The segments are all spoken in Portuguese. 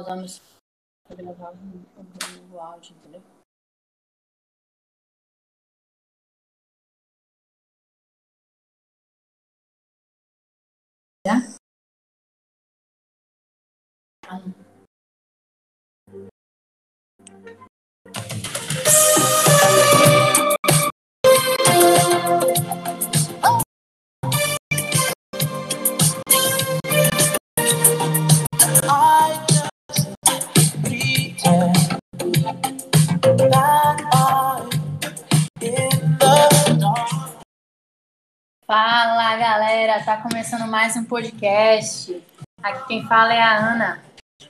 Usar no pra gravar o, áudio, entendeu? Já? Ah. Fala galera, tá começando mais um podcast. Aqui quem fala é a Ana.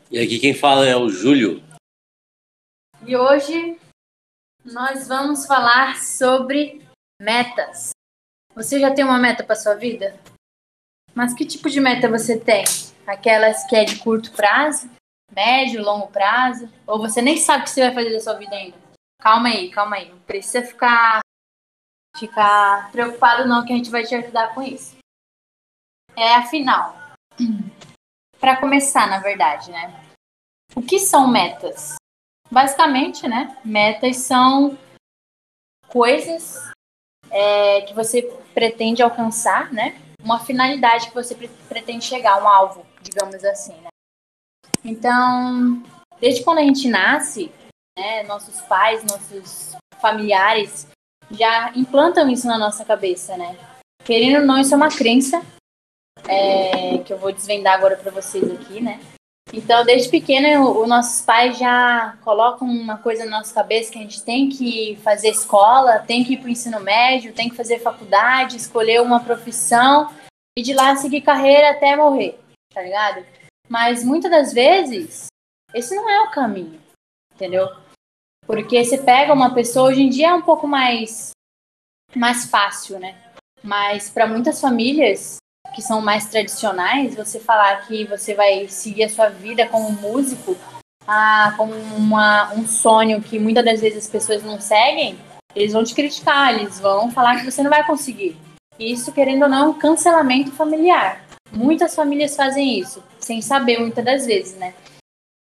E aqui quem fala é o Júlio. E hoje nós vamos falar sobre metas. Você já tem uma meta para sua vida? Mas que tipo de meta você tem? Aquelas que é de curto prazo, médio, longo prazo? Ou você nem sabe o que você vai fazer da sua vida ainda? Calma aí, calma aí. Não precisa ficar ficar preocupado não que a gente vai te ajudar com isso. É afinal, para começar, na verdade, né? O que são metas? Basicamente, né? Metas são coisas é, que você pretende alcançar, né? Uma finalidade que você pretende chegar, um alvo, digamos assim, né? Então, desde quando a gente nasce, né, nossos pais, nossos familiares já implantam isso na nossa cabeça, né? Querendo ou não, isso é uma crença é, que eu vou desvendar agora para vocês aqui, né? Então, desde pequena, os nossos pais já colocam uma coisa na nossa cabeça que a gente tem que fazer escola, tem que ir para o ensino médio, tem que fazer faculdade, escolher uma profissão e de lá seguir carreira até morrer, tá ligado? Mas muitas das vezes, esse não é o caminho, entendeu? Porque você pega uma pessoa, hoje em dia é um pouco mais, mais fácil, né? Mas para muitas famílias que são mais tradicionais, você falar que você vai seguir a sua vida como músico, ah, como uma, um sonho que muitas das vezes as pessoas não seguem, eles vão te criticar, eles vão falar que você não vai conseguir. Isso, querendo ou não, é um cancelamento familiar. Muitas famílias fazem isso, sem saber muitas das vezes, né?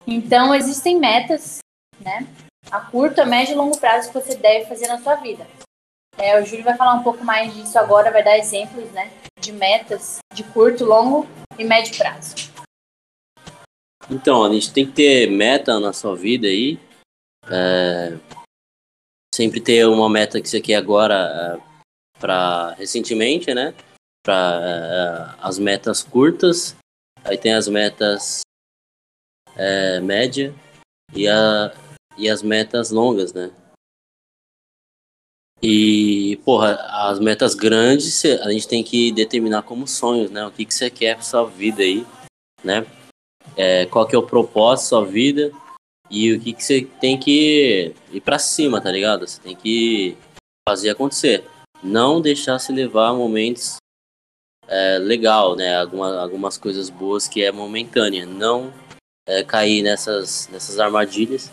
Então, existem metas, né? a curto, a médio e longo prazo que você deve fazer na sua vida. É, o Júlio vai falar um pouco mais disso agora, vai dar exemplos né, de metas de curto, longo e médio prazo. Então, a gente tem que ter meta na sua vida aí. É, sempre ter uma meta que você quer agora é, para recentemente, né? Para é, as metas curtas, aí tem as metas é, média e a, e as metas longas, né? E, porra, as metas grandes a gente tem que determinar como sonhos, né? O que, que você quer pra sua vida aí, né? É, qual que é o propósito da sua vida e o que, que você tem que ir pra cima, tá ligado? Você tem que fazer acontecer. Não deixar se levar a momentos é, legal, né? Alguma, algumas coisas boas que é momentânea. Não é, cair nessas, nessas armadilhas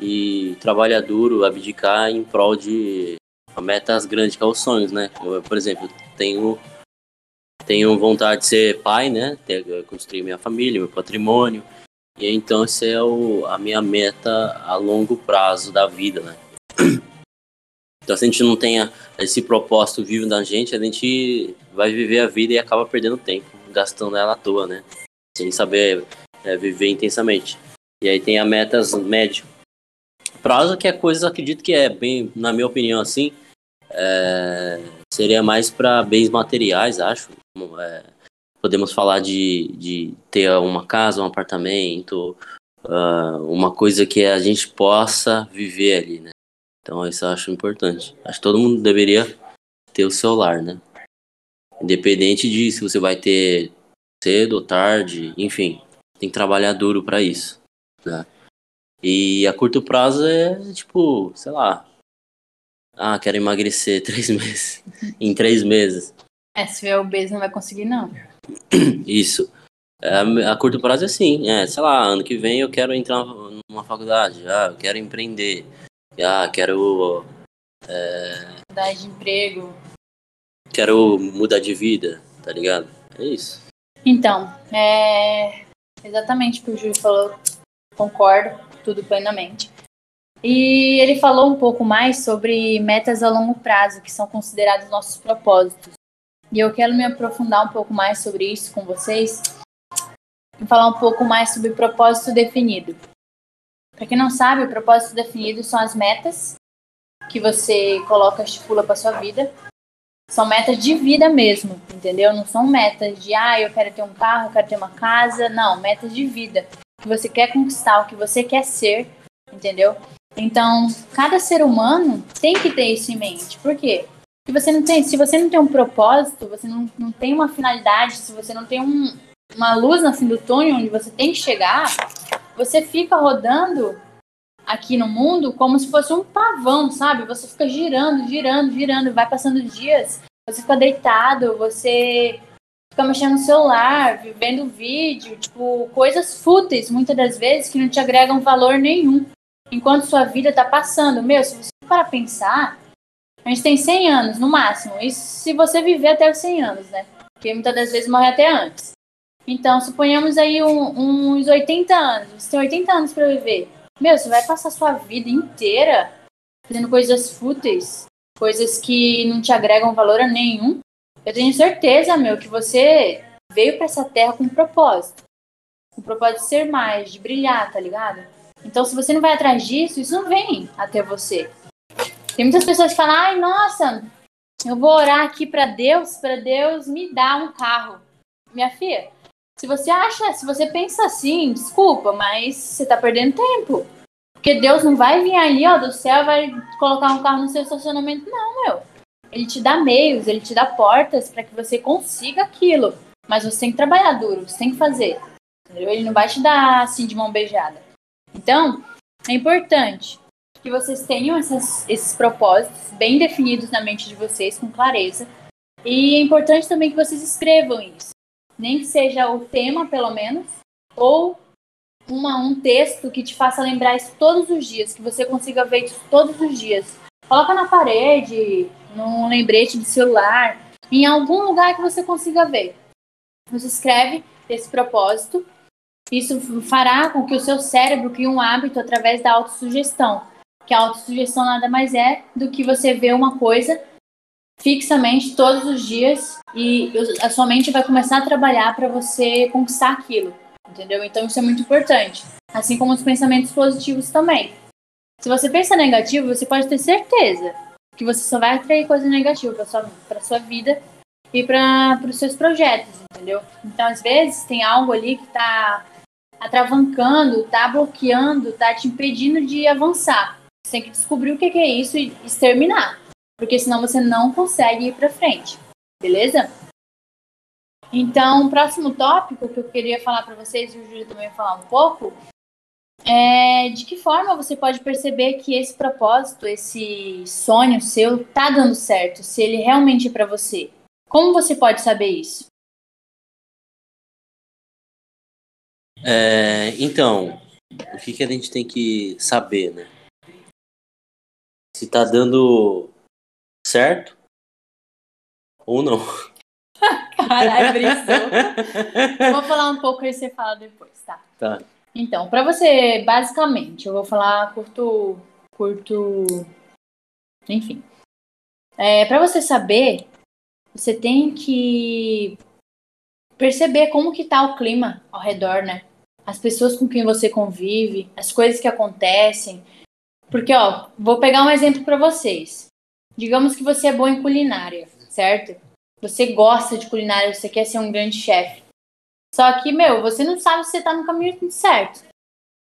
e trabalhar duro, abdicar em prol de metas grandes, que é os sonhos, né? Eu, por exemplo, tenho tenho vontade de ser pai, né? Construir minha família, meu patrimônio. E então essa é o, a minha meta a longo prazo da vida, né? Então se a gente não tenha esse propósito vivo da gente, a gente vai viver a vida e acaba perdendo tempo, gastando ela à toa, né? Sem saber é, viver intensamente. E aí tem a metas médio, prazo, que é coisas, acredito que é bem, na minha opinião, assim, é, seria mais para bens materiais, acho. É, podemos falar de, de ter uma casa, um apartamento, uh, uma coisa que a gente possa viver ali, né? Então isso eu acho importante. Acho que todo mundo deveria ter o celular, né? Independente de se você vai ter cedo ou tarde, enfim, tem que trabalhar duro para isso, né? E a curto prazo é tipo, sei lá. Ah, quero emagrecer três meses. em três meses. É, se vier obeso não vai conseguir, não. Isso. É, a curto prazo é assim, é, sei lá, ano que vem eu quero entrar numa faculdade, ah, eu quero empreender, ah, quero. É, mudar de emprego. Quero mudar de vida, tá ligado? É isso. Então, é exatamente o que o Júlio falou concordo, tudo plenamente. E ele falou um pouco mais sobre metas a longo prazo, que são considerados nossos propósitos. E eu quero me aprofundar um pouco mais sobre isso com vocês e falar um pouco mais sobre propósito definido. Para quem não sabe, o propósito definido são as metas que você coloca, estipula para sua vida. São metas de vida mesmo, entendeu? Não são metas de, ah, eu quero ter um carro, eu quero ter uma casa. Não, metas de vida. Que você quer conquistar, o que você quer ser, entendeu? Então, cada ser humano tem que ter isso em mente. Por quê? Se você não tem, se você não tem um propósito, você não, não tem uma finalidade, se você não tem um, uma luz no fim do túnel onde você tem que chegar, você fica rodando aqui no mundo como se fosse um pavão, sabe? Você fica girando, girando, girando, vai passando dias, você fica deitado, você fica mexendo no celular, vendo vídeo, tipo, coisas fúteis, muitas das vezes, que não te agregam valor nenhum enquanto sua vida está passando. Meu, se você para pensar, a gente tem 100 anos no máximo. Isso se você viver até os 100 anos, né? Porque muitas das vezes morre até antes. Então, suponhamos aí um, uns 80 anos. Você tem 80 anos para viver. Meu, você vai passar sua vida inteira fazendo coisas fúteis, coisas que não te agregam valor a nenhum. Eu tenho certeza, meu, que você veio para essa terra com um propósito. O propósito de ser mais, de brilhar, tá ligado? Então, se você não vai atrás disso, isso não vem até você. Tem muitas pessoas que falam: ai, nossa, eu vou orar aqui para Deus, para Deus me dar um carro. Minha filha, se você acha, se você pensa assim, desculpa, mas você tá perdendo tempo. Porque Deus não vai vir aí, ó, do céu, vai colocar um carro no seu estacionamento. Não, meu. Ele te dá meios, ele te dá portas para que você consiga aquilo. Mas você tem que trabalhar duro, você tem que fazer. Entendeu? Ele não vai te dar assim de mão beijada. Então, é importante que vocês tenham essas, esses propósitos bem definidos na mente de vocês, com clareza. E é importante também que vocês escrevam isso. Nem que seja o tema, pelo menos, ou uma, um texto que te faça lembrar isso todos os dias, que você consiga ver isso todos os dias. Coloca na parede, num lembrete de celular, em algum lugar que você consiga ver. Você escreve esse propósito isso fará com que o seu cérebro crie um hábito através da autossugestão, que a autossugestão nada mais é do que você ver uma coisa fixamente todos os dias e a sua mente vai começar a trabalhar para você conquistar aquilo, entendeu? Então isso é muito importante, assim como os pensamentos positivos também. Se você pensa negativo, você pode ter certeza que você só vai atrair coisa negativa para sua sua vida e para os seus projetos, entendeu? Então às vezes tem algo ali que está atravancando, tá bloqueando, tá te impedindo de avançar. Você tem que descobrir o que é isso e exterminar. Porque senão você não consegue ir para frente. Beleza? Então, o próximo tópico que eu queria falar para vocês, e o Júlio também falar um pouco, é de que forma você pode perceber que esse propósito, esse sonho seu, tá dando certo, se ele realmente é para você. Como você pode saber isso? É, então, o que, que a gente tem que saber, né? Se tá dando certo ou não. Caralho, brisou. vou falar um pouco e você fala depois, tá? Tá. Então, para você, basicamente, eu vou falar curto, curto, enfim. É, para você saber, você tem que perceber como que tá o clima ao redor, né? As pessoas com quem você convive, as coisas que acontecem. Porque, ó, vou pegar um exemplo para vocês. Digamos que você é bom em culinária, certo? Você gosta de culinária, você quer ser um grande chefe. Só que, meu, você não sabe se você tá no caminho certo.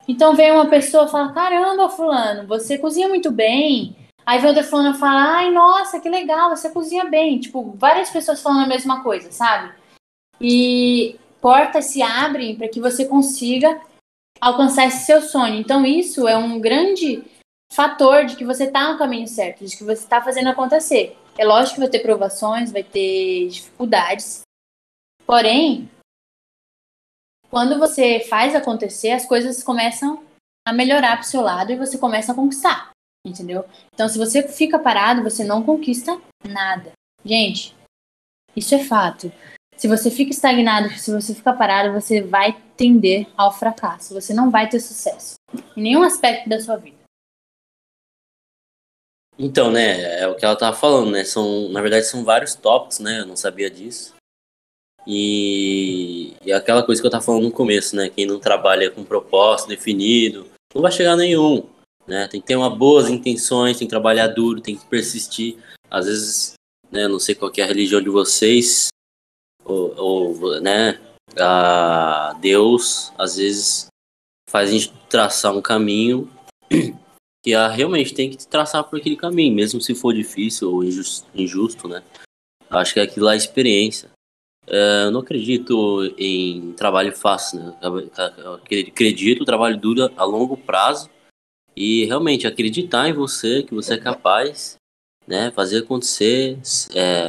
Então vem uma pessoa e fala: Caramba, Fulano, você cozinha muito bem. Aí vem outra fulano e fala: Ai, nossa, que legal, você cozinha bem. Tipo, várias pessoas falando a mesma coisa, sabe? E portas se abrem para que você consiga alcançar esse seu sonho. Então, isso é um grande fator de que você está no caminho certo, de que você está fazendo acontecer. É lógico que vai ter provações, vai ter dificuldades. Porém, quando você faz acontecer, as coisas começam a melhorar para o seu lado e você começa a conquistar. Entendeu? Então, se você fica parado, você não conquista nada. Gente, isso é fato. Se você fica estagnado, se você fica parado, você vai tender ao fracasso. Você não vai ter sucesso em nenhum aspecto da sua vida. Então, né, é o que ela tava falando, né? São, na verdade, são vários tópicos, né? Eu não sabia disso. E, e aquela coisa que eu tava falando no começo, né? Quem não trabalha com propósito definido, não vai chegar nenhum, né? Tem que ter uma boas intenções, tem que trabalhar duro, tem que persistir. Às vezes, né, não sei qual é a religião de vocês, ou, ou né, a Deus às vezes faz a gente traçar um caminho que a, realmente tem que traçar por aquele caminho, mesmo se for difícil ou injusto, injusto né? Acho que aquilo é a experiência. É, eu não acredito em trabalho fácil, né? Eu acredito trabalho duro a longo prazo e realmente acreditar em você, que você é capaz, né? Fazer acontecer, é,